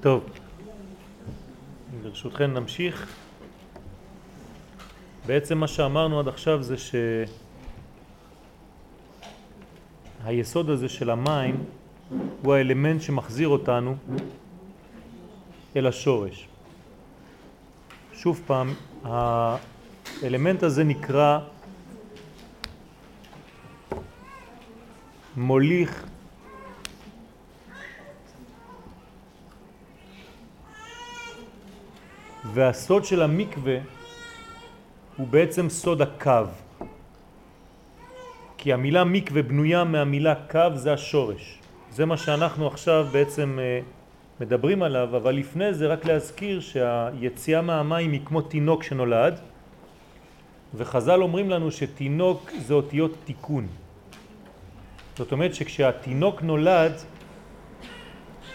טוב, ברשותכם נמשיך. בעצם מה שאמרנו עד עכשיו זה שהיסוד הזה של המים הוא האלמנט שמחזיר אותנו אל השורש. שוב פעם, האלמנט הזה נקרא מוליך והסוד של המקווה הוא בעצם סוד הקו. כי המילה מקווה בנויה מהמילה קו, זה השורש. זה מה שאנחנו עכשיו בעצם אה, מדברים עליו, אבל לפני זה רק להזכיר שהיציאה מהמים היא כמו תינוק שנולד, וחז"ל אומרים לנו שתינוק זה אותיות תיקון. זאת אומרת שכשהתינוק נולד,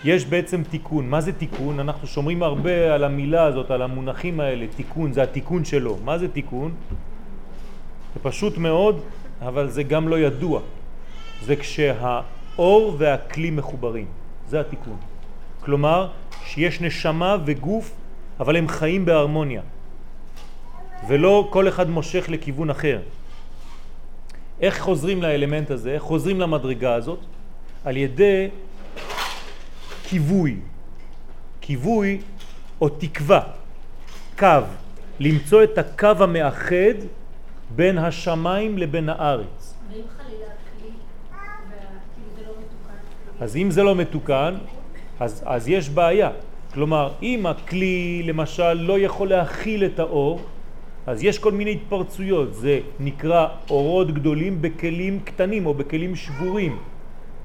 יש בעצם תיקון. מה זה תיקון? אנחנו שומרים הרבה על המילה הזאת, על המונחים האלה. תיקון, זה התיקון שלו. מה זה תיקון? זה פשוט מאוד, אבל זה גם לא ידוע. זה כשהאור והכלי מחוברים. זה התיקון. כלומר, שיש נשמה וגוף, אבל הם חיים בהרמוניה. ולא כל אחד מושך לכיוון אחר. איך חוזרים לאלמנט הזה? איך חוזרים למדרגה הזאת? על ידי כיווי, כיווי או תקווה, קו, למצוא את הקו המאחד בין השמיים לבין הארץ. ואם חלילה הכלי, זה לא מתוקן? אז אם זה לא מתוקן, אז, אז יש בעיה. כלומר, אם הכלי למשל לא יכול להכיל את האור, אז יש כל מיני התפרצויות, זה נקרא אורות גדולים בכלים קטנים או בכלים שבורים.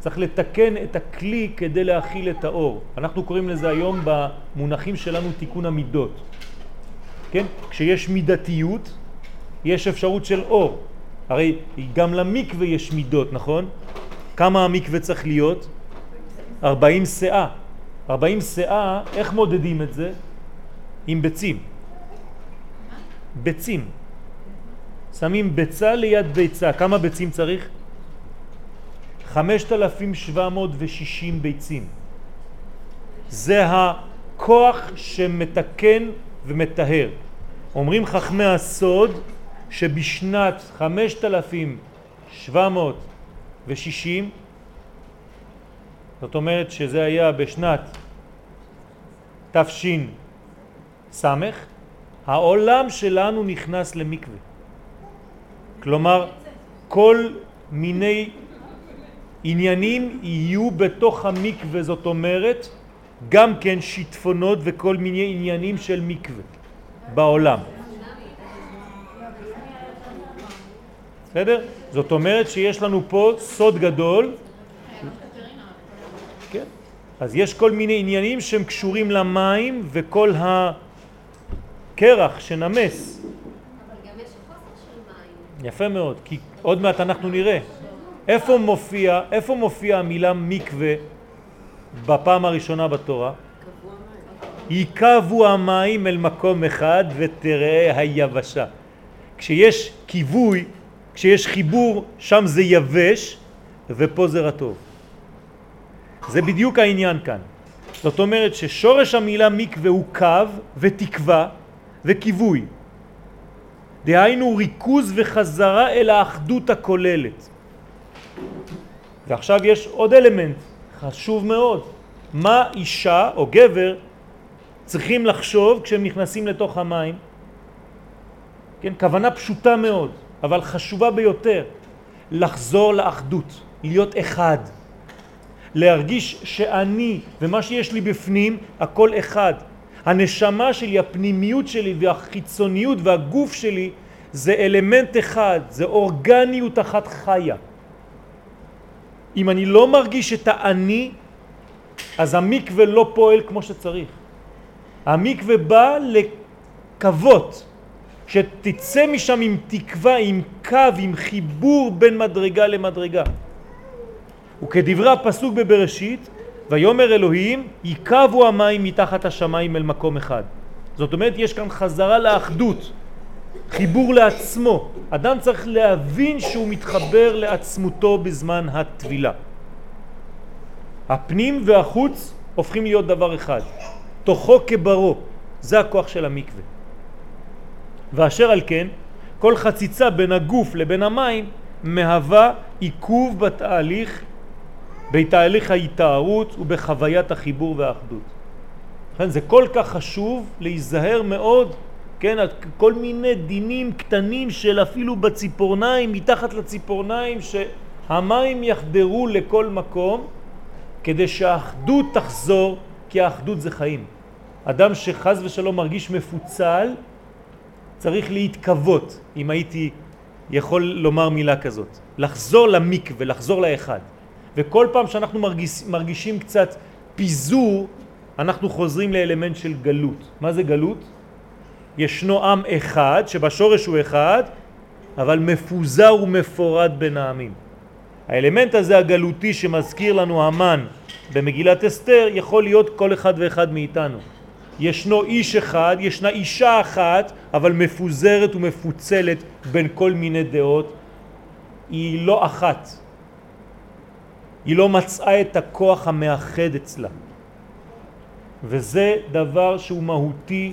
צריך לתקן את הכלי כדי להכיל את האור. אנחנו קוראים לזה היום במונחים שלנו תיקון המידות. כן? כשיש מידתיות, יש אפשרות של אור. הרי גם למקווה יש מידות, נכון? כמה המקווה צריך להיות? 40 שאה. 40 שאה, איך מודדים את זה? עם ביצים. ביצים. שמים ביצה ליד ביצה. כמה ביצים צריך? 5,760 ביצים. זה הכוח שמתקן ומטהר. אומרים חכמי הסוד שבשנת 5,760, זאת אומרת שזה היה בשנת תש"ן סמך, העולם שלנו נכנס למקווה. כלומר, כל מיני עניינים יהיו בתוך המקווה, זאת אומרת, גם כן שיטפונות וכל מיני עניינים של מקווה בעולם. בסדר? זאת אומרת שיש לנו פה סוד גדול. כן. אז יש כל מיני עניינים שהם קשורים למים וכל הקרח שנמס. אבל גם יש חוסר של מים. יפה מאוד, כי עוד מעט אנחנו נראה. איפה מופיע, איפה מופיע המילה מקווה בפעם הראשונה בתורה? ייקבו המים אל מקום אחד ותראה היבשה. כשיש כיווי, כשיש חיבור, שם זה יבש ופה זה רטוב. זה בדיוק העניין כאן. זאת אומרת ששורש המילה מקווה הוא קו ותקווה וכיווי. דהיינו ריכוז וחזרה אל האחדות הכוללת. ועכשיו יש עוד אלמנט חשוב מאוד. מה אישה או גבר צריכים לחשוב כשהם נכנסים לתוך המים? כן, כוונה פשוטה מאוד, אבל חשובה ביותר. לחזור לאחדות, להיות אחד. להרגיש שאני ומה שיש לי בפנים הכל אחד. הנשמה שלי, הפנימיות שלי והחיצוניות והגוף שלי זה אלמנט אחד, זה אורגניות אחת חיה. אם אני לא מרגיש את האני, אז המקווה לא פועל כמו שצריך. המקווה בא לקוות, שתצא משם עם תקווה, עם קו, עם חיבור בין מדרגה למדרגה. וכדברי הפסוק בבראשית, ויומר אלוהים, יקבו המים מתחת השמיים אל מקום אחד. זאת אומרת, יש כאן חזרה לאחדות. חיבור לעצמו. אדם צריך להבין שהוא מתחבר לעצמותו בזמן התבילה. הפנים והחוץ הופכים להיות דבר אחד. תוכו כברו, זה הכוח של המקווה. ואשר על כן, כל חציצה בין הגוף לבין המים מהווה עיכוב בתהליך, בתהליך ההתארות ובחוויית החיבור והאחדות. לכן זה כל כך חשוב להיזהר מאוד, כן, כל מיני דינים קטנים של אפילו בציפורניים, מתחת לציפורניים, שהמים יחדרו לכל מקום כדי שהאחדות תחזור, כי האחדות זה חיים. אדם שחז ושלום מרגיש מפוצל, צריך להתכוות, אם הייתי יכול לומר מילה כזאת. לחזור למיק ולחזור לאחד. וכל פעם שאנחנו מרגיש, מרגישים קצת פיזור, אנחנו חוזרים לאלמנט של גלות. מה זה גלות? ישנו עם אחד, שבשורש הוא אחד, אבל מפוזר ומפורד בין העמים. האלמנט הזה הגלותי שמזכיר לנו המן במגילת אסתר יכול להיות כל אחד ואחד מאיתנו. ישנו איש אחד, ישנה אישה אחת, אבל מפוזרת ומפוצלת בין כל מיני דעות. היא לא אחת. היא לא מצאה את הכוח המאחד אצלה. וזה דבר שהוא מהותי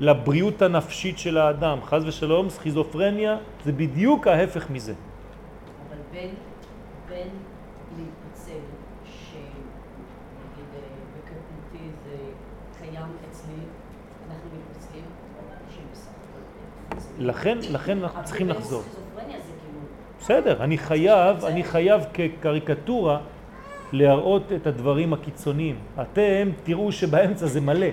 לבריאות הנפשית של האדם. חז ושלום, סכיזופרניה זה בדיוק ההפך מזה. אבל בין, בין להתפצל, שנגיד אה, בקטנותי זה קיים אצלי, אנחנו מתפצלים, לכן, לכן אנחנו צריכים לחזור. כאילו... בסדר, אני חייב, אני חייב כקריקטורה להראות את הדברים הקיצוניים. אתם תראו שבאמצע זה מלא.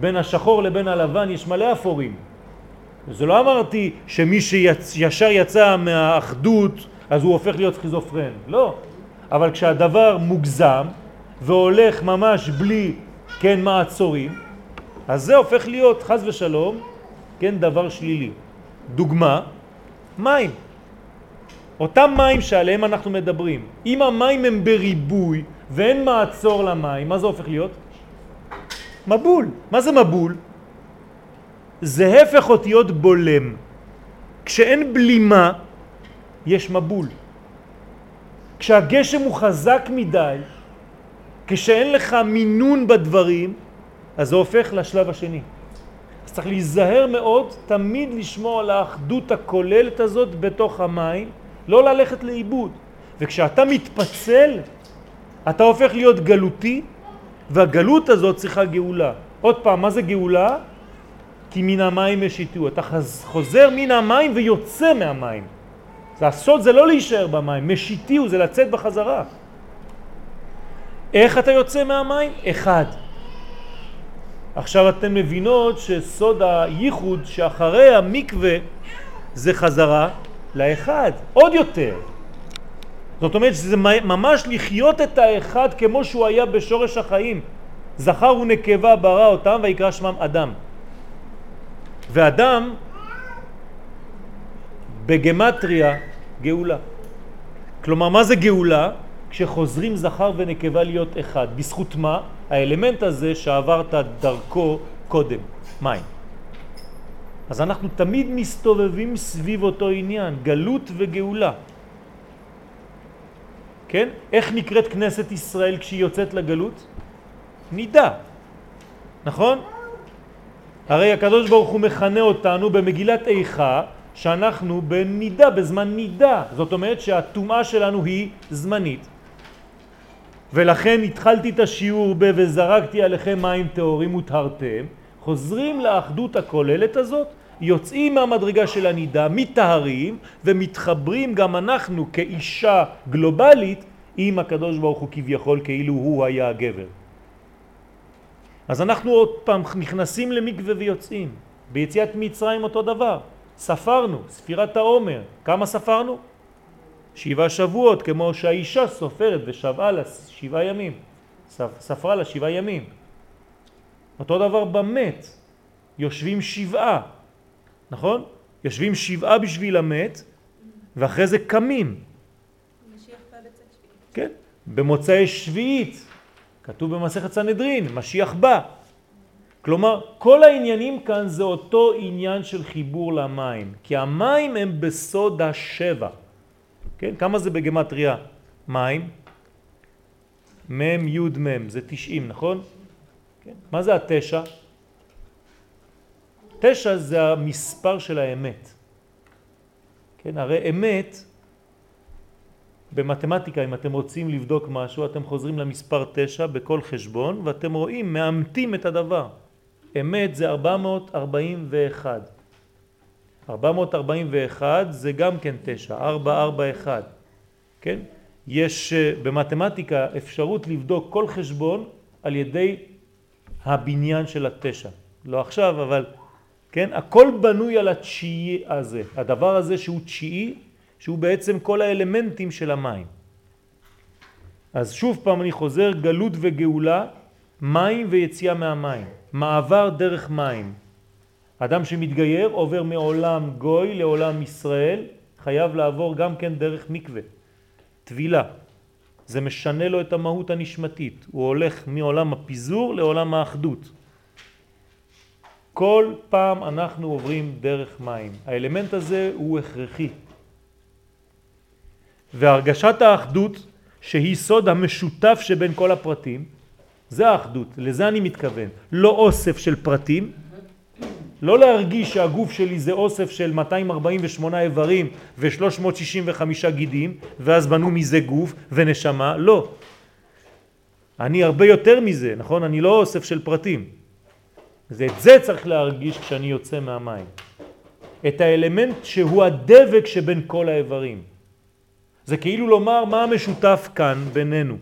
בין השחור לבין הלבן יש מלא אפורים. זה לא אמרתי שמי שישר יצא מהאחדות אז הוא הופך להיות סכיזופרן, לא. אבל כשהדבר מוגזם והולך ממש בלי, כן, מעצורים, אז זה הופך להיות, חז ושלום, כן, דבר שלילי. דוגמה, מים. אותם מים שעליהם אנחנו מדברים, אם המים הם בריבוי ואין מעצור למים, מה זה הופך להיות? מבול. מה זה מבול? זה הפך אותיות בולם. כשאין בלימה, יש מבול. כשהגשם הוא חזק מדי, כשאין לך מינון בדברים, אז זה הופך לשלב השני. אז צריך להיזהר מאוד תמיד לשמור על האחדות הכוללת הזאת בתוך המים, לא ללכת לאיבוד. וכשאתה מתפצל, אתה הופך להיות גלותי, והגלות הזאת צריכה גאולה. עוד פעם, מה זה גאולה? כי מן המים משיתו. אתה חוזר מן המים ויוצא מהמים. לעשות זה לא להישאר במים, משיתיהו זה לצאת בחזרה. איך אתה יוצא מהמים? אחד. עכשיו אתן מבינות שסוד הייחוד שאחרי המקווה זה חזרה לאחד, עוד יותר. זאת אומרת שזה ממש לחיות את האחד כמו שהוא היה בשורש החיים. זכר ונקבה ברא אותם ויקרא שמם אדם. ואדם בגמטריה גאולה. כלומר, מה זה גאולה? כשחוזרים זכר ונקבה להיות אחד. בזכות מה? האלמנט הזה שעברת דרכו קודם, מים. אז אנחנו תמיד מסתובבים סביב אותו עניין, גלות וגאולה. כן? איך נקראת כנסת ישראל כשהיא יוצאת לגלות? נידה, נכון? הרי הקדוש ברוך הוא מכנה אותנו במגילת איכה שאנחנו בנידה, בזמן נידה. זאת אומרת שהטומאה שלנו היא זמנית. ולכן התחלתי את השיעור ב וזרקתי עליכם מים טהורים וטהרתם, חוזרים לאחדות הכוללת הזאת, יוצאים מהמדרגה של הנידה, מתארים ומתחברים גם אנחנו כאישה גלובלית עם הקדוש ברוך הוא כביכול כאילו הוא היה הגבר. אז אנחנו עוד פעם נכנסים למקווה ויוצאים. ביציאת מצרים אותו דבר. ספרנו, ספירת העומר. כמה ספרנו? שבעה שבועות, כמו שהאישה סופרת ושבעה לה שבעה ימים. ספרה לה שבעה ימים. אותו דבר במת, יושבים שבעה, נכון? יושבים שבעה בשביל המת, ואחרי זה קמים. כן, במוצאי שביעית, כתוב במסכת סנהדרין, משיח בא. כלומר, כל העניינים כאן זה אותו עניין של חיבור למים, כי המים הם בסוד השבע. כן? כמה זה בגמטריה מים? מ' י' מ', זה 90, נכון? כן. מה זה התשע? תשע זה המספר של האמת. כן, הרי אמת, במתמטיקה, אם אתם רוצים לבדוק משהו, אתם חוזרים למספר תשע בכל חשבון, ואתם רואים, מאמתים את הדבר. אמת זה 441. 441 זה גם כן תשע, 441, כן? יש אה, במתמטיקה אפשרות לבדוק כל חשבון על ידי הבניין של התשע. לא עכשיו, אבל כן? הכל בנוי על התשיעי הזה, הדבר הזה שהוא תשיעי, שהוא בעצם כל האלמנטים של המים. אז שוב פעם אני חוזר, גלות וגאולה, מים ויציאה מהמים, מעבר דרך מים. אדם שמתגייר עובר מעולם גוי לעולם ישראל, חייב לעבור גם כן דרך מקווה, טבילה. זה משנה לו את המהות הנשמתית, הוא הולך מעולם הפיזור לעולם האחדות. כל פעם אנחנו עוברים דרך מים. האלמנט הזה הוא הכרחי. והרגשת האחדות שהיא סוד המשותף שבין כל הפרטים, זה האחדות, לזה אני מתכוון. לא אוסף של פרטים, לא להרגיש שהגוף שלי זה אוסף של 248 איברים ו-365 גידים ואז בנו מזה גוף ונשמה, לא. אני הרבה יותר מזה, נכון? אני לא אוסף של פרטים. זה את זה צריך להרגיש כשאני יוצא מהמים. את האלמנט שהוא הדבק שבין כל האיברים. זה כאילו לומר מה המשותף כאן בינינו.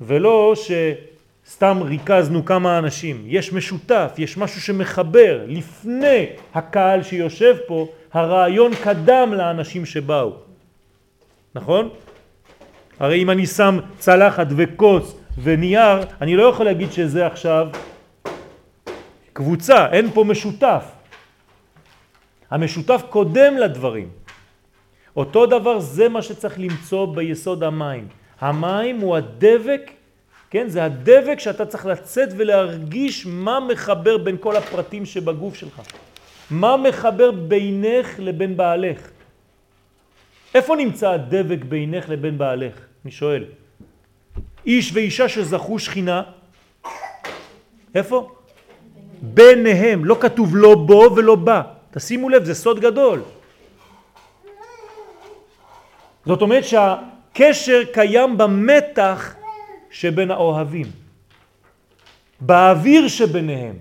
ולא שסתם ריכזנו כמה אנשים. יש משותף, יש משהו שמחבר. לפני הקהל שיושב פה, הרעיון קדם לאנשים שבאו. נכון? הרי אם אני שם צלחת וכוס ונייר, אני לא יכול להגיד שזה עכשיו קבוצה, אין פה משותף. המשותף קודם לדברים. אותו דבר זה מה שצריך למצוא ביסוד המים. המים הוא הדבק, כן? זה הדבק שאתה צריך לצאת ולהרגיש מה מחבר בין כל הפרטים שבגוף שלך. מה מחבר בינך לבין בעלך? איפה נמצא הדבק בינך לבין בעלך? אני שואל. איש ואישה שזכו שכינה, איפה? ביניהם, לא כתוב לא בו ולא בא. תשימו לב, זה סוד גדול. זאת אומרת שהקשר קיים במתח שבין האוהבים, באוויר שביניהם.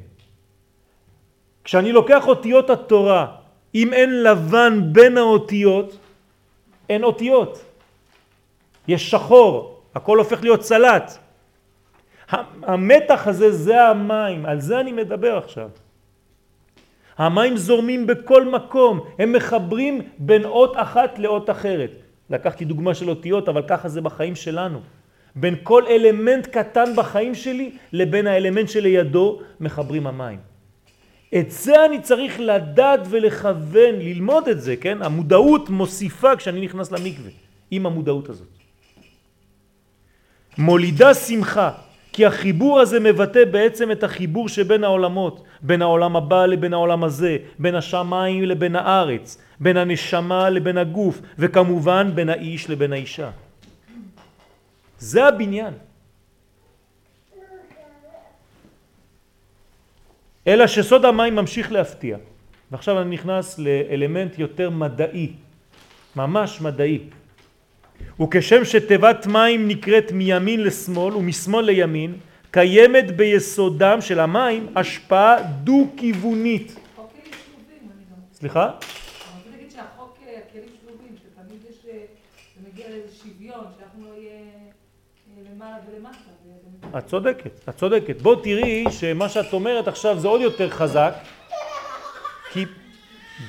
כשאני לוקח אותיות התורה, אם אין לבן בין האותיות, אין אותיות. יש שחור, הכל הופך להיות סלט. המתח הזה זה המים, על זה אני מדבר עכשיו. המים זורמים בכל מקום, הם מחברים בין אות אחת לאות אחרת. לקחתי דוגמה של אותיות, אבל ככה זה בחיים שלנו. בין כל אלמנט קטן בחיים שלי לבין האלמנט שלידו מחברים המים. את זה אני צריך לדעת ולכוון, ללמוד את זה, כן? המודעות מוסיפה כשאני נכנס למקווה, עם המודעות הזאת. מולידה שמחה, כי החיבור הזה מבטא בעצם את החיבור שבין העולמות, בין העולם הבא לבין העולם הזה, בין השמיים לבין הארץ, בין הנשמה לבין הגוף, וכמובן בין האיש לבין האישה. זה הבניין. אלא שסוד המים ממשיך להפתיע. ועכשיו אני נכנס לאלמנט יותר מדעי, ממש מדעי. וכשם שתיבת מים נקראת מימין לשמאל ומשמאל לימין, קיימת ביסודם של המים השפעה דו-כיוונית. סליחה? את צודקת, את צודקת. בוא תראי שמה שאת אומרת עכשיו זה עוד יותר חזק, כי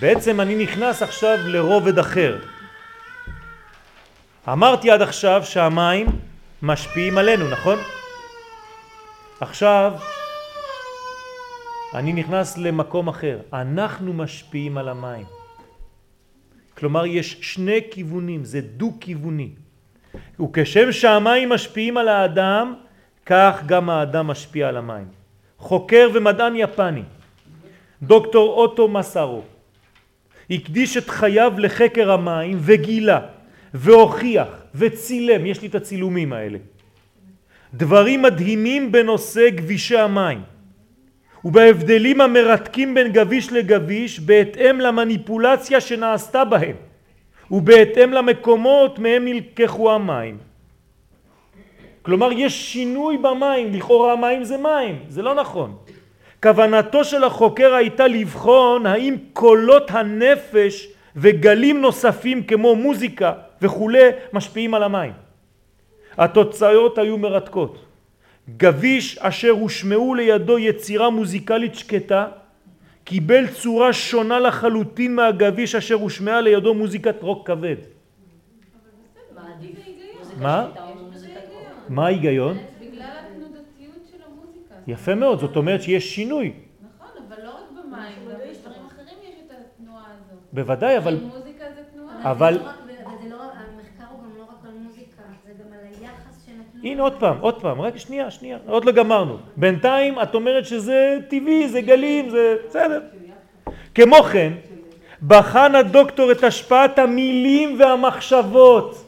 בעצם אני נכנס עכשיו לרובד אחר. אמרתי עד עכשיו שהמים משפיעים עלינו, נכון? עכשיו אני נכנס למקום אחר. אנחנו משפיעים על המים. כלומר, יש שני כיוונים, זה דו-כיווני. וכשם שהמים משפיעים על האדם, כך גם האדם משפיע על המים. חוקר ומדען יפני, דוקטור אוטו מסארו, הקדיש את חייו לחקר המים וגילה והוכיח וצילם, יש לי את הצילומים האלה, דברים מדהימים בנושא גבישי המים ובהבדלים המרתקים בין גביש לגביש בהתאם למניפולציה שנעשתה בהם ובהתאם למקומות מהם נלקחו המים. כלומר יש שינוי במים, לכאורה המים זה מים, זה לא נכון. כוונתו של החוקר הייתה לבחון האם קולות הנפש וגלים נוספים כמו מוזיקה וכולי משפיעים על המים. התוצאות היו מרתקות. גביש אשר הושמעו לידו יצירה מוזיקלית שקטה קיבל צורה שונה לחלוטין מהגביש אשר הושמעה לידו מוזיקת רוק כבד. מה? מה ההיגיון? בגלל התנודתיות של המוזיקה. יפה מאוד, זאת אומרת שיש שינוי. נכון, אבל לא רק במים, גם בדברים אחרים יש את התנועה הזאת. בוודאי, אבל... מוזיקה זה תנועה. אבל- זה לא רק- וזה לא רק, המחקר הוא גם לא רק על מוזיקה, זה גם על היחס שנתנו. הנה עוד פעם, עוד פעם, רק שנייה, שנייה, עוד לא גמרנו. בינתיים את אומרת שזה טבעי, זה גלים, זה בסדר. כמו כן, בחן הדוקטור את השפעת המילים והמחשבות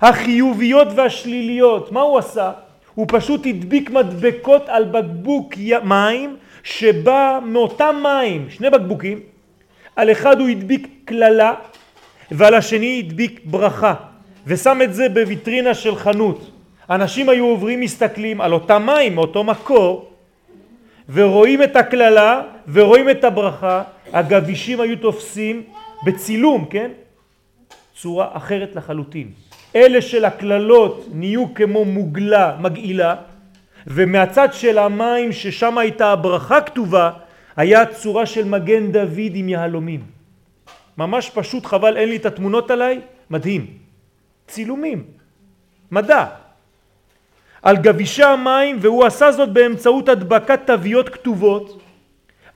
החיוביות והשליליות. מה הוא עשה? הוא פשוט הדביק מדבקות על בקבוק מים שבא מאותם מים, שני בקבוקים, על אחד הוא הדביק קללה ועל השני הדביק ברכה ושם את זה בוויטרינה של חנות. אנשים היו עוברים מסתכלים על אותם מים מאותו מקור ורואים את הקללה ורואים את הברכה, הגבישים היו תופסים בצילום, כן? צורה אחרת לחלוטין. אלה של הקללות נהיו כמו מוגלה מגעילה ומהצד של המים ששם הייתה הברכה כתובה היה צורה של מגן דוד עם יהלומים. ממש פשוט חבל אין לי את התמונות עליי, מדהים. צילומים, מדע. על גבישי המים והוא עשה זאת באמצעות הדבקת תוויות כתובות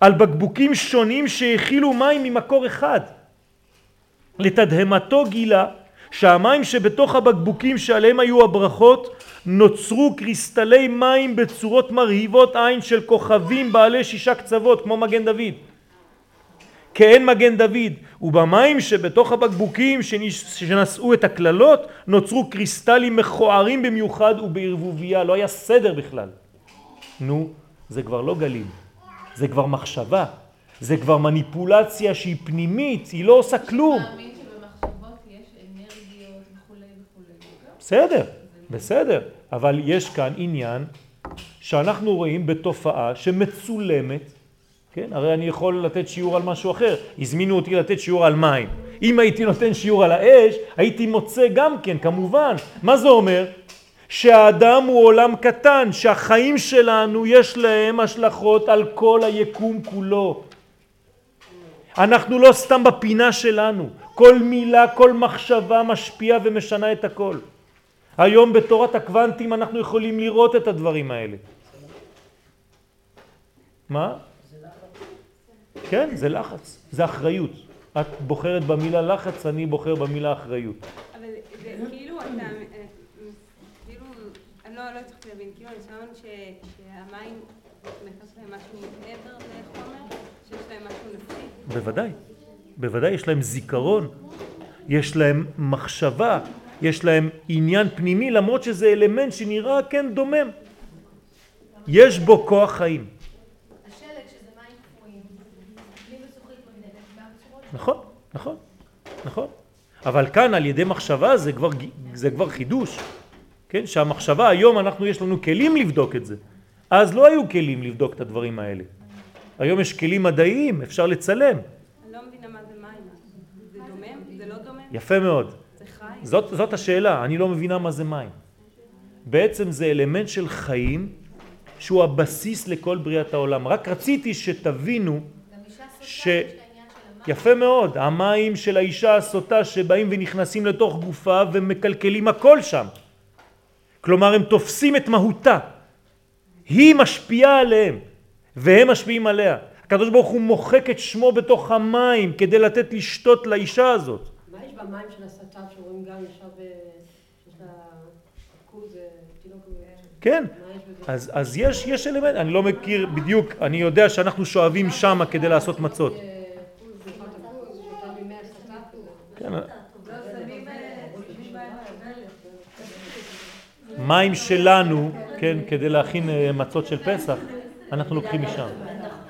על בקבוקים שונים שהכילו מים ממקור אחד. לתדהמתו גילה שהמים שבתוך הבקבוקים שעליהם היו הברכות נוצרו קריסטלי מים בצורות מרהיבות עין של כוכבים בעלי שישה קצוות כמו מגן דוד. כאין מגן דוד, ובמים שבתוך הבקבוקים שנש- שנשאו את הקללות נוצרו קריסטלים מכוערים במיוחד ובערבוביה, לא היה סדר בכלל. נו, זה כבר לא גלים, זה כבר מחשבה, זה כבר מניפולציה שהיא פנימית, היא לא עושה כלום. בסדר, בסדר, אבל יש כאן עניין שאנחנו רואים בתופעה שמצולמת, כן? הרי אני יכול לתת שיעור על משהו אחר, הזמינו אותי לתת שיעור על מים. אם הייתי נותן שיעור על האש, הייתי מוצא גם כן, כמובן. מה זה אומר? שהאדם הוא עולם קטן, שהחיים שלנו יש להם השלכות על כל היקום כולו. אנחנו לא סתם בפינה שלנו, כל מילה, כל מחשבה משפיעה ומשנה את הכל. היום בתורת הקוונטים אנחנו יכולים לראות את הדברים האלה. מה? כן, זה לחץ, זה אחריות. את בוחרת במילה לחץ, אני בוחר במילה אחריות. אבל זה כאילו אתה, אה, כאילו, אני לא לא הצלחתי להבין, כאילו הניסיון ש- שהמים נכנס להם משהו מעבר לחומר, שיש להם משהו נפשי. בוודאי, בוודאי יש להם זיכרון, יש להם מחשבה, יש להם עניין פנימי למרות שזה אלמנט שנראה כן דומם. יש בו כוח חיים, השלג שזה מים קפואים, בלי בצוחית מגדלת, גם בצורות נכון, נכון, נכון. אבל כאן על ידי מחשבה זה כבר, זה כבר חידוש, כן? שהמחשבה היום אנחנו יש לנו כלים לבדוק את זה. אז לא היו כלים לבדוק את הדברים האלה. היום יש כלים מדעיים, אפשר לצלם. אני לא מבינה מה זה מים. זה דומם? זה לא דומם? יפה מאוד. זה חי? זאת, זאת השאלה, אני לא מבינה מה זה מים. בעצם זה אלמנט של חיים שהוא הבסיס לכל בריאת העולם. רק רציתי שתבינו, גם אישה סוטה, ש- יפה מאוד, המים של האישה הסוטה שבאים ונכנסים לתוך גופה ומקלקלים הכל שם. כלומר הם תופסים את מהותה. היא משפיעה עליהם והם משפיעים עליה. הקדוש ברוך הוא מוחק את שמו בתוך המים כדי לתת לשתות לאישה הזאת. מה יש במים של הסטת שרואים גם ישר ב... יש לה עכוז, אה, תינוק... כן? אז, אז יש, יש אלמנט, אני לא מכיר בדיוק, אני יודע שאנחנו שואבים שם כדי לעשות מצות. אה, עכוז, בריכת עכוז, שאתה ממי הסטה כזה. כן, לא, שמים, אה, מים שלנו, כן, כדי להכין אה, מצות של פסח, אנחנו לוקחים משם.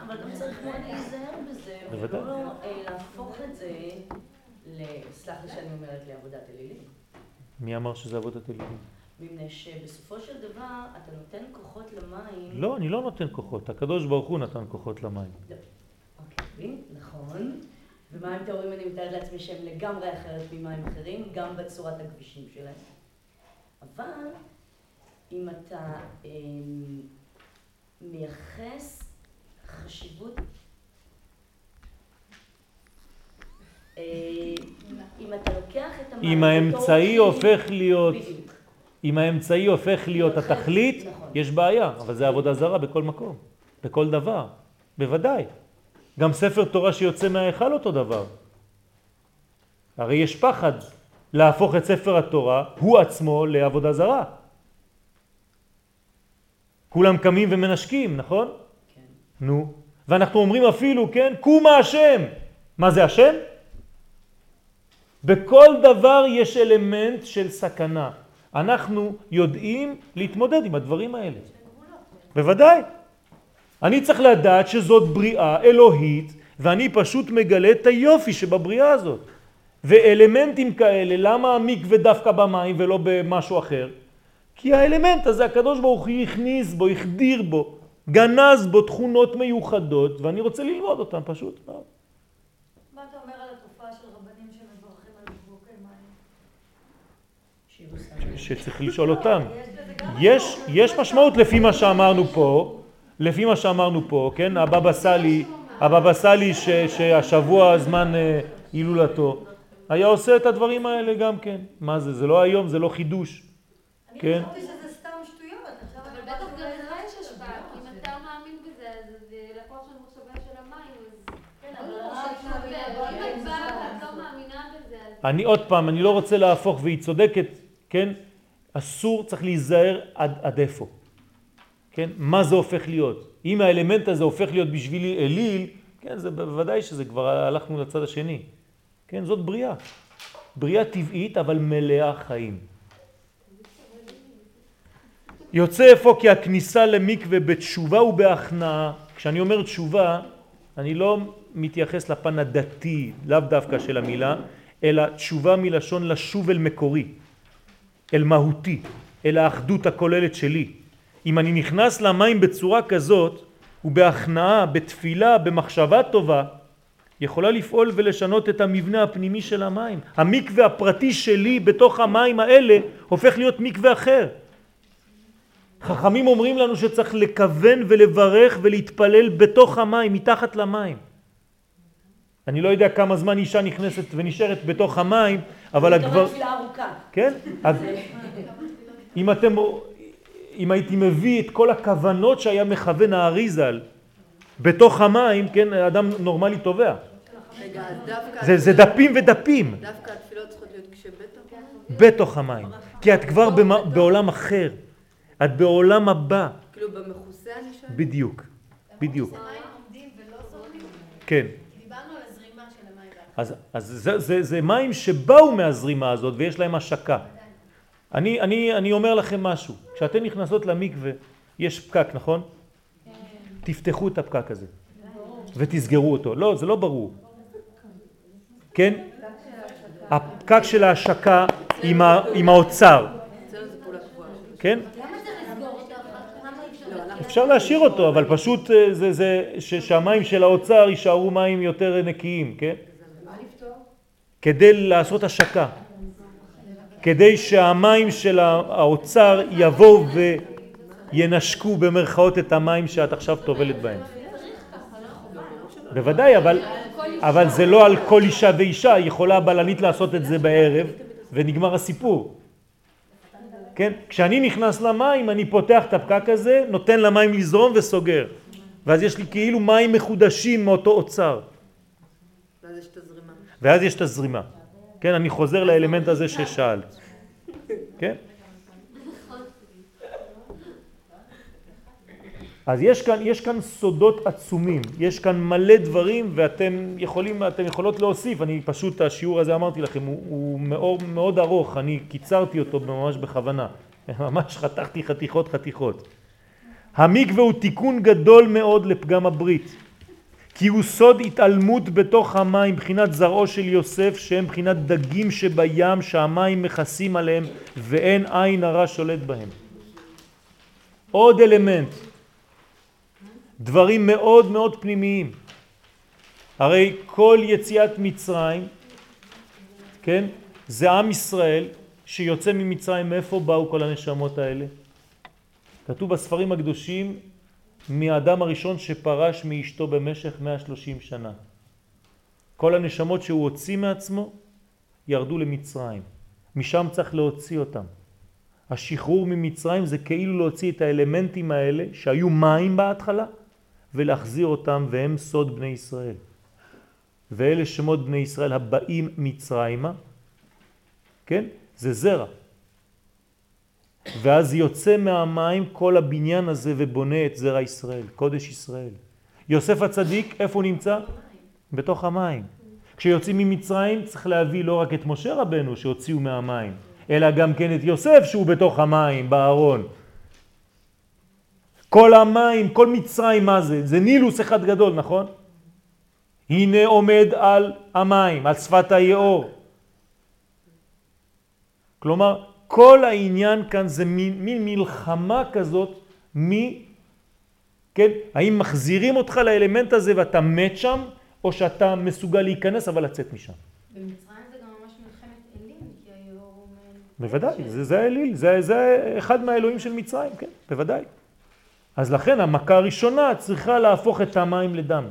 אבל גם צריך מאוד להיזהר בזה, בוודאי. ולא אה, להפוך את זה, ל- סלח לי שאני אומרת, לעבודת אלילים. מי אמר שזה עבודת אלילים? מפני שבסופו של דבר אתה נותן כוחות למים. לא, אני לא נותן כוחות, הקדוש ברוך הוא נתן כוחות למים. אוקיי, נכון. ומים טהורים אני מתארת לעצמי שהם לגמרי אחרת ממים אחרים, גם בצורת הכבישים שלהם. אבל אם אתה אה, מייחס חשיבות, אה, אם אתה לוקח את המים... אם האמצעי הופך להיות, בדיוק. אם האמצעי הופך להיות התכלית, נכון. יש בעיה, אבל זה עבודה זרה בכל מקום, בכל דבר, בוודאי. גם ספר תורה שיוצא מההיכל אותו דבר. הרי יש פחד להפוך את ספר התורה, הוא עצמו, לעבודה זרה. כולם קמים ומנשקים, נכון? כן. נו. ואנחנו אומרים אפילו, כן, קומה השם. מה זה השם? בכל דבר יש אלמנט של סכנה. אנחנו יודעים להתמודד עם הדברים האלה. בוודאי. אני צריך לדעת שזאת בריאה אלוהית, ואני פשוט מגלה את היופי שבבריאה הזאת. ואלמנטים כאלה, למה המקווה דווקא במים ולא במשהו אחר? כי האלמנט הזה, הקדוש ברוך הוא הכניס בו, החדיר בו, גנז בו תכונות מיוחדות, ואני רוצה ללמוד אותן פשוט. מאוד. מה אתה אומר על התופעה של רבנים שמברכים על בקבוקי מים? שצריך לשאול אותם. יש. יש משמעות לפי מה שאמרנו פה, לפי מה שאמרנו פה, כן? הבבא סאלי, הבבא סאלי ש, שהשבוע זמן אה, הילולתו, היה עושה את הדברים האלה גם כן. מה זה? זה לא היום, זה לא חידוש. אני כן. אני עוד פעם, אני לא רוצה להפוך, והיא צודקת, כן? אסור, צריך להיזהר עד, עד איפה. כן? מה זה הופך להיות? אם האלמנט הזה הופך להיות בשבילי אליל, כן, זה בוודאי שזה כבר הלכנו לצד השני. כן, זאת בריאה. בריאה טבעית, אבל מלאה חיים. יוצא אפוא כי הכניסה למקווה בתשובה ובהכנעה, כשאני אומר תשובה, אני לא מתייחס לפן הדתי, לאו דווקא של המילה, אלא תשובה מלשון לשוב אל מקורי, אל מהותי, אל האחדות הכוללת שלי. אם אני נכנס למים בצורה כזאת, ובהכנעה, בתפילה, במחשבה טובה, יכולה לפעול ולשנות את המבנה הפנימי של המים. המקווה הפרטי שלי בתוך המים האלה הופך להיות מקווה אחר. חכמים אומרים לנו שצריך לכוון ולברך ולהתפלל בתוך המים, מתחת למים. אני לא יודע כמה זמן אישה נכנסת ונשארת בתוך המים, אבל הגבר... מתכוונת תפילה ארוכה. כן? אז אם אתם... אם הייתי מביא את כל הכוונות שהיה מכוון האריזל בתוך המים, כן, אדם נורמלי טובע. רגע. זה, זה דפים ודפים דווקא התפילות צריכות להיות כשבתוך המים? בתוך המים. כי את כבר במה- בעולם אחר. את בעולם הבא. כאילו במכוסה אני שואלת? בדיוק. בדיוק. כן. אז, אז זה, זה, זה מים שבאו מהזרימה הזאת ויש להם השקה. אני, אני, אני אומר לכם משהו. כשאתן נכנסות למקווה, יש פקק, נכון? תפתחו את הפקק הזה ותסגרו אותו. לא, זה לא ברור. כן? הפקק של ההשקה עם, האוצר. כן? אפשר? להשאיר אותו, אבל פשוט אה, זה, זה שהמים של האוצר יישארו מים יותר נקיים, כן? כדי לעשות השקה. כדי שהמים של האוצר יבואו וינשקו במרכאות את המים שאת עכשיו טובלת בהם. בוודאי, אבל, אבל זה לא על כל אישה ואישה, יכולה הבלנית לעשות את זה בערב ונגמר הסיפור. כן? כשאני נכנס למים אני פותח את הפקק הזה, נותן למים לזרום וסוגר. ואז יש לי כאילו מים מחודשים מאותו אוצר. ואז יש את הזרימה. כן, אני חוזר לאלמנט הזה ששאלת. כן? אז יש כאן, יש כאן סודות עצומים, יש כאן מלא דברים ואתם יכולים, אתם יכולות להוסיף, אני פשוט, השיעור הזה אמרתי לכם, הוא, הוא מאוד, מאוד ארוך, אני קיצרתי אותו ממש בכוונה, ממש חתכתי חתיכות חתיכות. המקווה הוא תיקון גדול מאוד לפגם הברית, כי הוא סוד התעלמות בתוך המים, מבחינת זרעו של יוסף, שהם מבחינת דגים שבים, שהמים מכסים עליהם ואין עין הרע שולט בהם. עוד אלמנט, דברים מאוד מאוד פנימיים. הרי כל יציאת מצרים, כן, זה עם ישראל שיוצא ממצרים, מאיפה באו כל הנשמות האלה? כתוב בספרים הקדושים מהאדם הראשון שפרש מאשתו במשך 130 שנה. כל הנשמות שהוא הוציא מעצמו ירדו למצרים. משם צריך להוציא אותם. השחרור ממצרים זה כאילו להוציא את האלמנטים האלה שהיו מים בהתחלה ולהחזיר אותם והם סוד בני ישראל. ואלה שמות בני ישראל הבאים מצרימה, כן? זה זרע. ואז יוצא מהמים כל הבניין הזה ובונה את זרע ישראל, קודש ישראל. יוסף הצדיק, איפה הוא נמצא? בתוך המים. כשיוצאים ממצרים צריך להביא לא רק את משה רבנו שהוציאו מהמים, אלא גם כן את יוסף שהוא בתוך המים, בארון. כל המים, כל מצרים, מה זה? זה נילוס אחד גדול, נכון? הנה עומד על המים, על שפת היאור. כלומר, כל העניין כאן זה מין, מין מלחמה כזאת, מי, כן? האם מחזירים אותך לאלמנט הזה ואתה מת שם, או שאתה מסוגל להיכנס אבל לצאת משם. במצרים זה גם ממש מלחמת אלים, כי אומר... בוודאי, זה, זה האליל, זה, זה אחד מהאלוהים של מצרים, כן, בוודאי. אז לכן המכה הראשונה צריכה להפוך את המים לדם.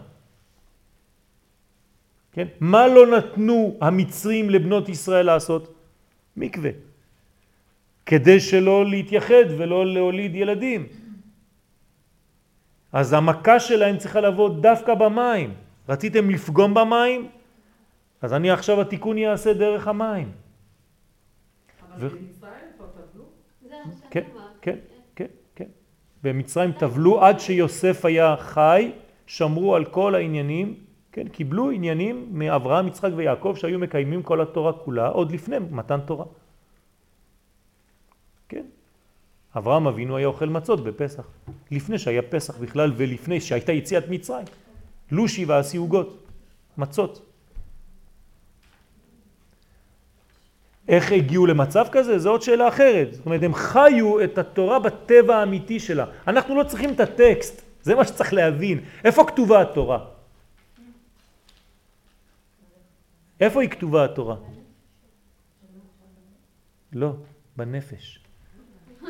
כן? מה לא נתנו המצרים לבנות ישראל לעשות? מקווה. כדי שלא להתייחד ולא להוליד ילדים. אז המכה שלהם צריכה לבוא דווקא במים. רציתם לפגום במים? אז אני עכשיו התיקון יעשה דרך המים. אבל במצרים כבר טבלו? כן, כן, כן, כן. במצרים טבלו עד שיוסף היה חי, שמרו על כל העניינים, כן, קיבלו עניינים מאברהם, יצחק ויעקב שהיו מקיימים כל התורה כולה עוד לפני מתן תורה. כן. אברהם אבינו היה אוכל מצות בפסח, לפני שהיה פסח בכלל ולפני שהייתה יציאת מצרים. לושי ועשי עוגות, מצות. איך הגיעו למצב כזה? זו עוד שאלה אחרת. זאת אומרת, הם חיו את התורה בטבע האמיתי שלה. אנחנו לא צריכים את הטקסט, זה מה שצריך להבין. איפה כתובה התורה? איפה היא כתובה התורה? לא, בנפש.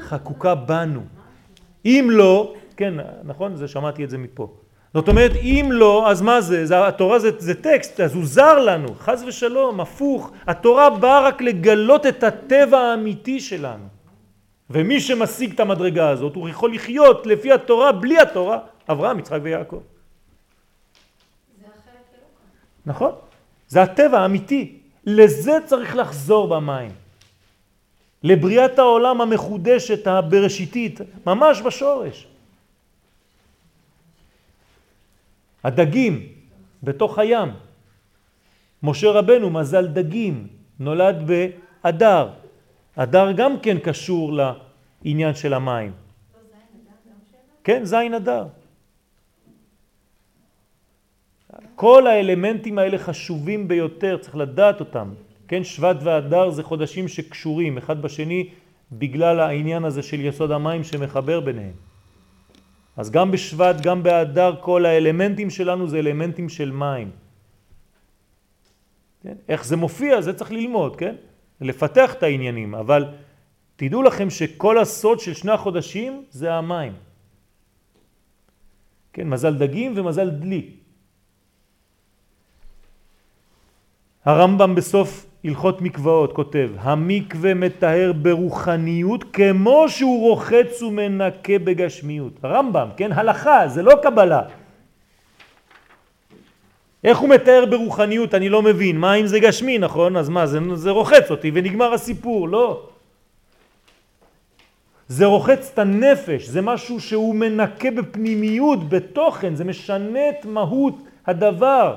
חקוקה בנו. אם לא, כן, נכון? זה שמעתי את זה מפה. זאת אומרת, אם לא, אז מה זה? זה התורה זה, זה טקסט, אז הוא זר לנו, חז ושלום, הפוך. התורה באה רק לגלות את הטבע האמיתי שלנו. ומי שמשיג את המדרגה הזאת, הוא יכול לחיות לפי התורה, בלי התורה, אברהם, יצחק ויעקב. נכון? זה הטבע האמיתי. לזה צריך לחזור במים. לבריאת העולם המחודשת, הבראשיתית, ממש בשורש. הדגים בתוך הים. משה רבנו, מזל דגים, נולד באדר. אדר גם כן קשור לעניין של המים. כן, זין אדר. כל האלמנטים האלה חשובים ביותר, צריך לדעת אותם. כן, שבט ואדר זה חודשים שקשורים אחד בשני בגלל העניין הזה של יסוד המים שמחבר ביניהם. אז גם בשבט, גם באדר, כל האלמנטים שלנו זה אלמנטים של מים. כן? איך זה מופיע, זה צריך ללמוד, כן? לפתח את העניינים, אבל תדעו לכם שכל הסוד של שני החודשים זה המים. כן, מזל דגים ומזל דלי. הרמב"ם בסוף הלכות מקוואות כותב, המקווה מטהר ברוחניות כמו שהוא רוחץ ומנקה בגשמיות. הרמב"ם, כן? הלכה, זה לא קבלה. איך הוא מתאר ברוחניות? אני לא מבין. מה אם זה גשמי, נכון? אז מה, זה, זה רוחץ אותי ונגמר הסיפור. לא. זה רוחץ את הנפש, זה משהו שהוא מנקה בפנימיות, בתוכן, זה משנה את מהות הדבר.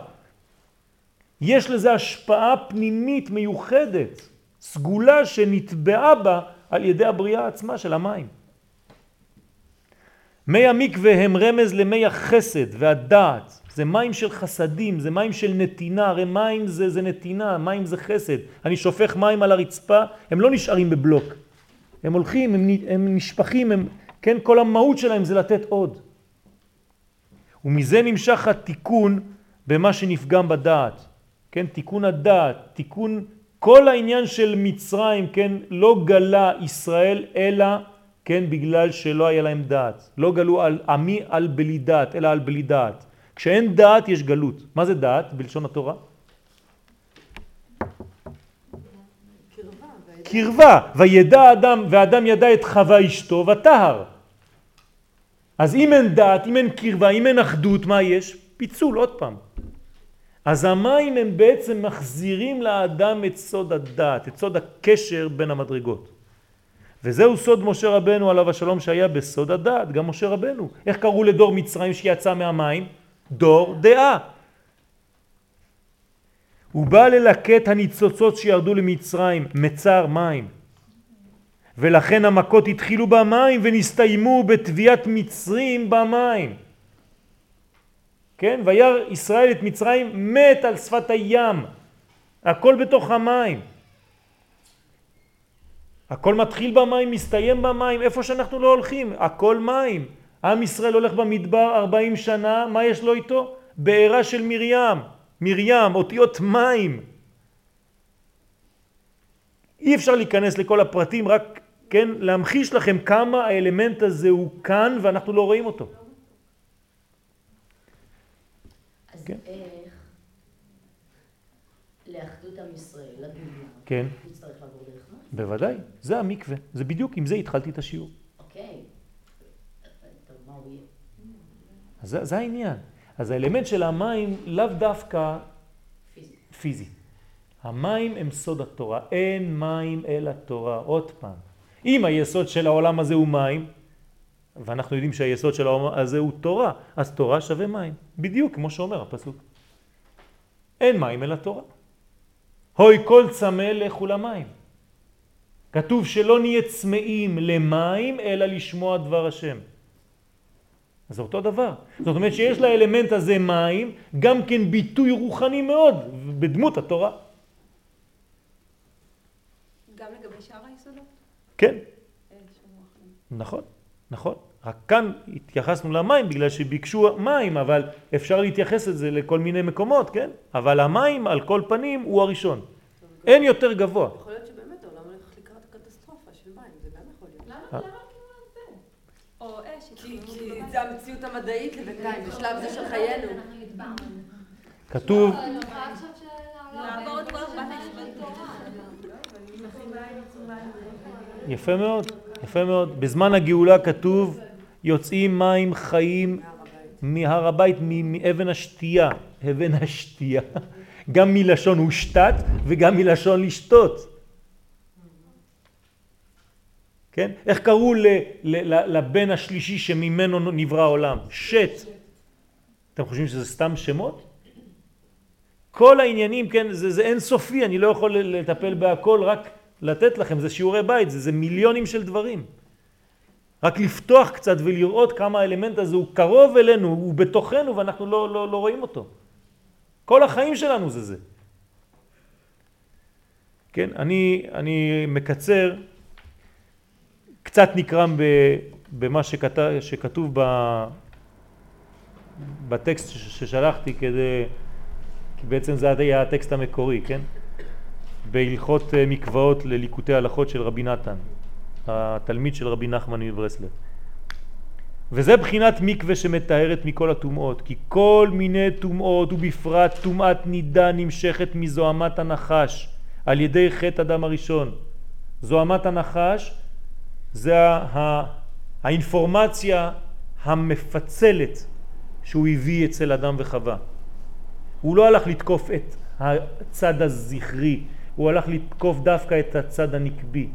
יש לזה השפעה פנימית מיוחדת, סגולה שנטבעה בה על ידי הבריאה עצמה של המים. מי המקווה הם רמז למי החסד והדעת. זה מים של חסדים, זה מים של נתינה, הרי מים זה, זה נתינה, מים זה חסד. אני שופך מים על הרצפה, הם לא נשארים בבלוק. הם הולכים, הם, הם נשפכים, הם, כן, כל המהות שלהם זה לתת עוד. ומזה נמשך התיקון במה שנפגם בדעת. כן, תיקון הדעת, תיקון כל העניין של מצרים, כן, לא גלה ישראל אלא, כן, בגלל שלא היה להם דעת. לא גלו על עמי על בלי דעת, אלא על בלי דעת. כשאין דעת יש גלות. מה זה דעת בלשון התורה? קרבה, וידע אדם, ואדם ידע את חווה אשתו וטהר. אז אם אין דעת, אם אין קרבה, אם אין אחדות, מה יש? פיצול, עוד פעם. אז המים הם בעצם מחזירים לאדם את סוד הדעת, את סוד הקשר בין המדרגות. וזהו סוד משה רבנו עליו השלום שהיה בסוד הדעת, גם משה רבנו. איך קראו לדור מצרים שיצא מהמים? דור דעה. הוא בא ללקט הניצוצות שירדו למצרים, מצר מים. ולכן המכות התחילו במים ונסתיימו בתביעת מצרים במים. כן? וירא ישראל את מצרים מת על שפת הים. הכל בתוך המים. הכל מתחיל במים, מסתיים במים, איפה שאנחנו לא הולכים, הכל מים. עם ישראל הולך במדבר 40 שנה, מה יש לו איתו? בעירה של מרים, מרים, אותיות מים. אי אפשר להיכנס לכל הפרטים, רק כן, להמחיש לכם כמה האלמנט הזה הוא כאן ואנחנו לא רואים אותו. אז כן. איך לאחדות עם ישראל, לגאולה, כן. נצטרך לעבור דרך מה? בוודאי, זה המקווה, זה בדיוק, עם זה התחלתי את השיעור. אוקיי. טוב, מה הוא יהיה? אז זה, זה העניין. אז האלמנט של המים לאו דווקא פיזי. פיזי. המים הם סוד התורה, אין מים אלא תורה. עוד פעם, אם היסוד של העולם הזה הוא מים, ואנחנו יודעים שהיסוד של העולם הזה הוא תורה, אז תורה שווה מים. בדיוק כמו שאומר הפסוק. אין מים אלא תורה. הוי כל צמא לכו למים. כתוב שלא נהיה צמאים למים אלא לשמוע דבר השם. זה אותו דבר. זאת אומרת שיש לאלמנט הזה מים גם כן ביטוי רוחני מאוד בדמות התורה. גם לגבי שאר היסודות? כן. נכון, נכון. רק כאן התייחסנו למים בגלל שביקשו מים, אבל אפשר להתייחס את זה לכל מיני מקומות, כן? אבל המים על כל פנים הוא הראשון. אין יותר גבוה. יכול להיות שבאמת העולם הולך לקראת הקטסטרופה של מים, זה גם יכול להיות. למה אה. למה כאילו על זה? או אש, כי התחממות כי. זה המציאות המדעית לבינתיים, בשלב זה של חיינו. כתוב, לא. יפה מאוד, יפה מאוד. בזמן הגאולה כתוב, יוצאים מים חיים מהר הבית, מאבן השתייה, אבן השתייה. גם מלשון הושתת וגם מלשון לשתות. כן? איך קראו לבן השלישי שממנו נברא העולם? שת. אתם חושבים שזה סתם שמות? כל העניינים, כן, זה, זה אינסופי, אני לא יכול לטפל בהכל, רק לתת לכם, זה שיעורי בית, זה, זה מיליונים של דברים. רק לפתוח קצת ולראות כמה האלמנט הזה הוא קרוב אלינו, הוא בתוכנו ואנחנו לא, לא, לא רואים אותו. כל החיים שלנו זה זה. כן, אני, אני מקצר, קצת נקרם ב, במה שכתב, שכתוב ב, בטקסט ששלחתי כדי, כי בעצם זה היה הטקסט המקורי, כן? בהלכות אה, מקוואות לליקוטי הלכות של רבי נתן, התלמיד של רבי נחמן מברסלב. וזה בחינת מקווה שמתארת מכל הטומאות, כי כל מיני טומאות ובפרט טומאת נידה נמשכת מזוהמת הנחש על ידי חטא אדם הראשון. זוהמת הנחש זה ה- האינפורמציה המפצלת שהוא הביא אצל אדם וחווה. הוא לא הלך לתקוף את הצד הזכרי, הוא הלך לתקוף דווקא את הצד הנקבי,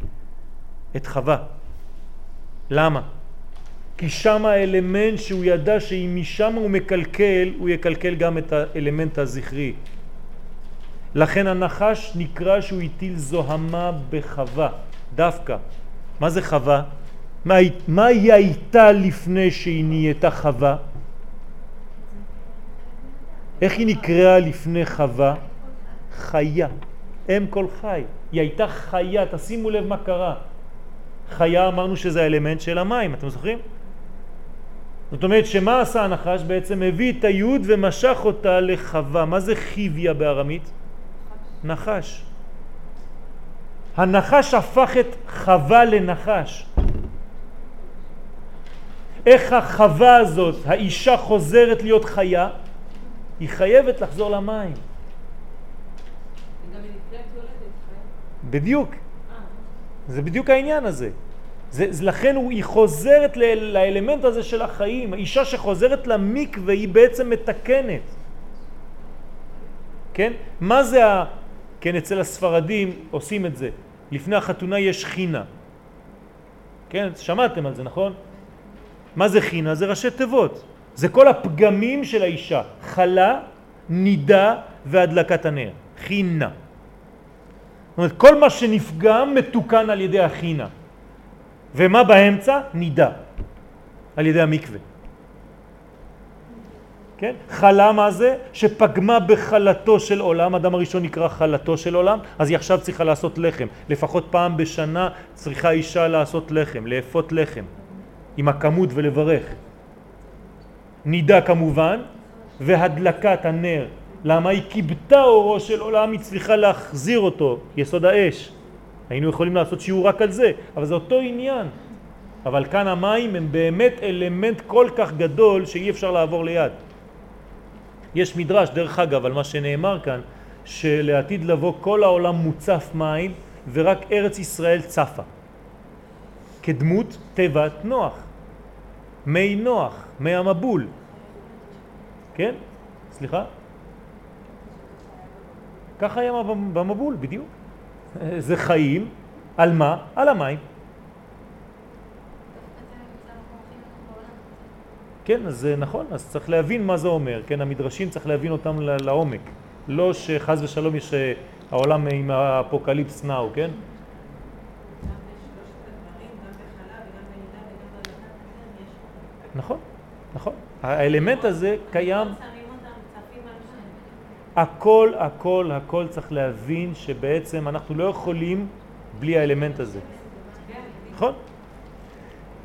את חווה. למה? כי שם האלמנט שהוא ידע שאם משם הוא מקלקל, הוא יקלקל גם את האלמנט הזכרי. לכן הנחש נקרא שהוא הטיל זוהמה בחווה, דווקא. מה זה חווה? מה, מה היא הייתה לפני שהיא נהייתה חווה? איך היא נקראה לפני חווה? חיה, אם כל חי. היא הייתה חיה, תשימו לב מה קרה. חיה אמרנו שזה האלמנט של המים, אתם זוכרים? זאת אומרת שמה עשה הנחש? בעצם הביא את היוד ומשך אותה לחווה. מה זה חיביה בארמית? נחש. הנחש הפך את חווה לנחש. איך החווה הזאת, האישה חוזרת להיות חיה? היא חייבת לחזור למים. בדיוק. זה בדיוק העניין הזה. זה, זה לכן הוא, היא חוזרת ל, לאלמנט הזה של החיים. האישה שחוזרת למקווה היא בעצם מתקנת. כן? מה זה ה... כן, אצל הספרדים עושים את זה. לפני החתונה יש חינה. כן, שמעתם על זה, נכון? מה זה חינה? זה ראשי תיבות. זה כל הפגמים של האישה. חלה, נידה והדלקת הנר. חינה. זאת אומרת, כל מה שנפגם מתוקן על ידי החינה. ומה באמצע? נידה. על ידי המקווה. כן? חלה מה זה? שפגמה בחלתו של עולם, אדם הראשון נקרא חלתו של עולם, אז היא עכשיו צריכה לעשות לחם. לפחות פעם בשנה צריכה אישה לעשות לחם, לאפות לחם, עם הכמות ולברך. נידה כמובן, והדלקת הנר. למה היא קיבתה אורו של עולם, היא צריכה להחזיר אותו, יסוד האש. היינו יכולים לעשות שיעור רק על זה, אבל זה אותו עניין. אבל כאן המים הם באמת אלמנט כל כך גדול שאי אפשר לעבור ליד. יש מדרש, דרך אגב, על מה שנאמר כאן, שלעתיד לבוא כל העולם מוצף מים ורק ארץ ישראל צפה. כדמות תיבת נוח, מי נוח, מי המבול. כן? סליחה? ככה היה במבול, בדיוק. זה חיים, על מה? על המים. כן, אז זה נכון, אז צריך להבין מה זה אומר, כן, המדרשים צריך להבין אותם לעומק. לא שחס ושלום יש אה, העולם עם ה Apocalypse Now, כן? נכון, נכון. האלמנט הזה קיים... הכל, הכל, הכל צריך להבין שבעצם אנחנו לא יכולים בלי האלמנט הזה. נכון?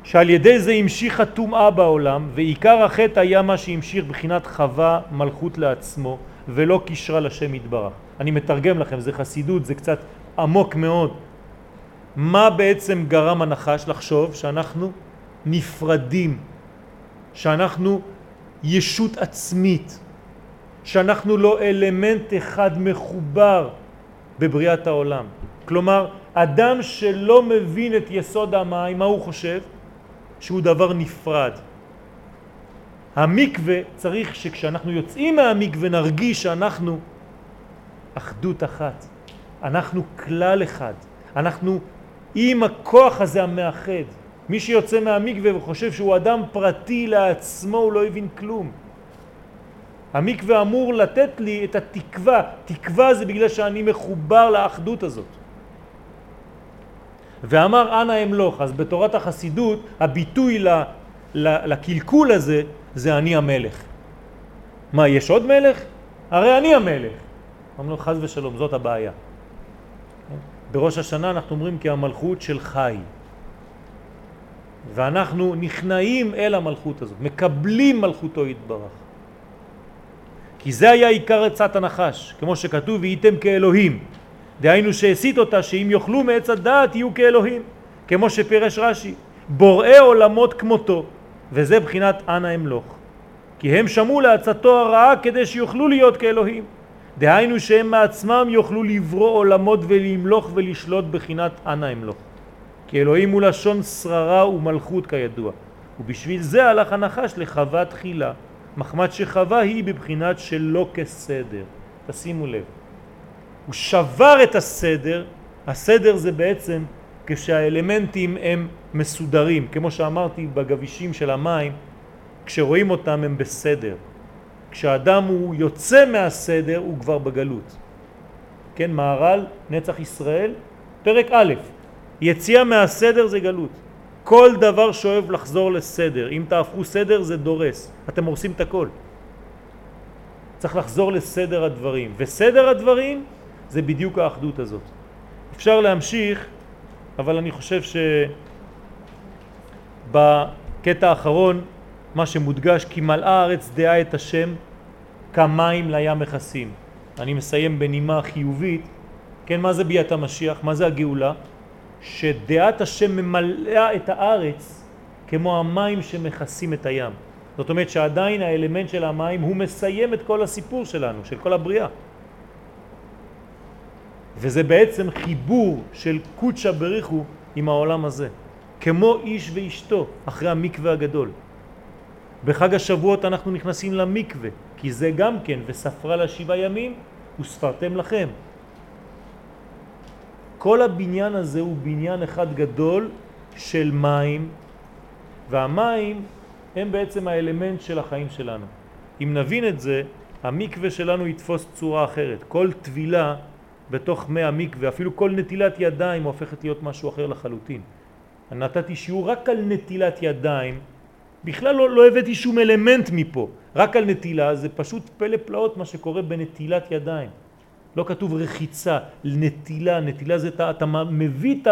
שעל ידי זה המשיך הטומאה בעולם, ועיקר החטא היה מה שהמשיך בחינת חווה מלכות לעצמו, ולא קישרה לשם יתברך. אני מתרגם לכם, זה חסידות, זה קצת עמוק מאוד. מה בעצם גרם הנחש לחשוב שאנחנו נפרדים, שאנחנו ישות עצמית, שאנחנו לא אלמנט אחד מחובר בבריאת העולם. כלומר, אדם שלא מבין את יסוד המים, מה הוא חושב? שהוא דבר נפרד. המקווה צריך שכשאנחנו יוצאים מהמקווה נרגיש שאנחנו אחדות אחת, אנחנו כלל אחד, אנחנו עם הכוח הזה המאחד. מי שיוצא מהמקווה וחושב שהוא אדם פרטי לעצמו הוא לא הבין כלום. המקווה אמור לתת לי את התקווה, תקווה זה בגלל שאני מחובר לאחדות הזאת. ואמר אנא אמלוך, אז בתורת החסידות הביטוי ל, ל, לקלקול הזה זה אני המלך. מה, יש עוד מלך? הרי אני המלך. אמרנו חז ושלום, זאת הבעיה. בראש השנה אנחנו אומרים כי המלכות של חי. ואנחנו נכנעים אל המלכות הזאת, מקבלים מלכותו יתברך. כי זה היה עיקר עצת הנחש, כמו שכתוב, והייתם כאלוהים. דהיינו שהסית אותה שאם יאכלו מעץ הדעת יהיו כאלוהים, כמו שפירש רש"י, בוראי עולמות כמותו, וזה בחינת אנא אמלוך. כי הם שמעו לעצתו הרעה כדי שיוכלו להיות כאלוהים. דהיינו שהם מעצמם יוכלו לברוא עולמות ולמלוך ולשלוט בחינת אנא אמלוך. כי אלוהים הוא לשון שררה ומלכות כידוע. ובשביל זה הלך הנחש לחווה תחילה, מחמת שחווה היא בבחינת שלא כסדר. תשימו לב. הוא שבר את הסדר, הסדר זה בעצם כשהאלמנטים הם מסודרים, כמו שאמרתי בגבישים של המים, כשרואים אותם הם בסדר. כשאדם הוא יוצא מהסדר הוא כבר בגלות. כן, מהר"ל, נצח ישראל, פרק א', יציאה מהסדר זה גלות. כל דבר שואב לחזור לסדר. אם תהפכו סדר זה דורס. אתם הורסים את הכל. צריך לחזור לסדר הדברים. וסדר הדברים זה בדיוק האחדות הזאת. אפשר להמשיך, אבל אני חושב שבקטע האחרון מה שמודגש כי מלאה הארץ דעה את השם כמים לים מכסים. אני מסיים בנימה חיובית, כן, מה זה ביאת המשיח? מה זה הגאולה? שדעת השם ממלאה את הארץ כמו המים שמכסים את הים. זאת אומרת שעדיין האלמנט של המים הוא מסיים את כל הסיפור שלנו, של כל הבריאה. וזה בעצם חיבור של קודשא בריחו עם העולם הזה, כמו איש ואשתו אחרי המקווה הגדול. בחג השבועות אנחנו נכנסים למקווה, כי זה גם כן, וספרה לה שבעה ימים וספרתם לכם. כל הבניין הזה הוא בניין אחד גדול של מים, והמים הם בעצם האלמנט של החיים שלנו. אם נבין את זה, המקווה שלנו יתפוס צורה אחרת. כל תבילה בתוך מי המקווה, אפילו כל נטילת ידיים הופכת להיות משהו אחר לחלוטין. נתתי שיעור רק על נטילת ידיים, בכלל לא, לא הבאתי שום אלמנט מפה, רק על נטילה, זה פשוט פלא פלאות מה שקורה בנטילת ידיים. לא כתוב רחיצה, נטילה, נטילה זה אתה, אתה מביא את,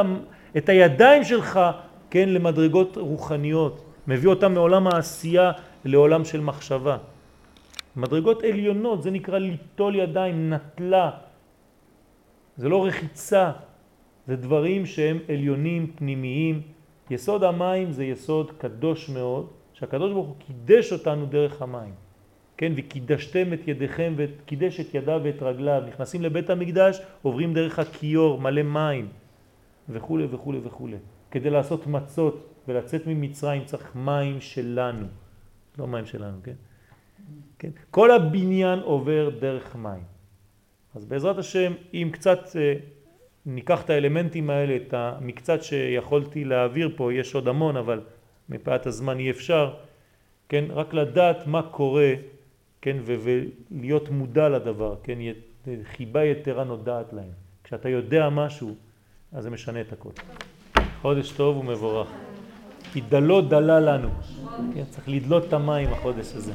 את הידיים שלך, כן, למדרגות רוחניות, מביא אותם מעולם העשייה לעולם של מחשבה. מדרגות עליונות, זה נקרא ליטול ידיים, נטלה. זה לא רחיצה, זה דברים שהם עליונים, פנימיים. יסוד המים זה יסוד קדוש מאוד, שהקדוש ברוך הוא קידש אותנו דרך המים. כן, וקידשתם את ידיכם וקידש את ידיו ואת רגליו. נכנסים לבית המקדש, עוברים דרך הכיור מלא מים וכו' וכו' וכו'. כדי לעשות מצות ולצאת ממצרים צריך מים שלנו, לא מים שלנו, כן? כן? כל הבניין עובר דרך מים. אז בעזרת השם, אם קצת אה, ניקח את האלמנטים האלה, את המקצת שיכולתי להעביר פה, יש עוד המון, אבל מפאת הזמן אי אפשר, כן? רק לדעת מה קורה, כן? ולהיות מודע לדבר, כן? חיבה יתרה נודעת להם. כשאתה יודע משהו, אז זה משנה את הכל. חודש טוב ומבורך. כי דלו דלה לנו. כן, צריך לדלות את המים החודש הזה.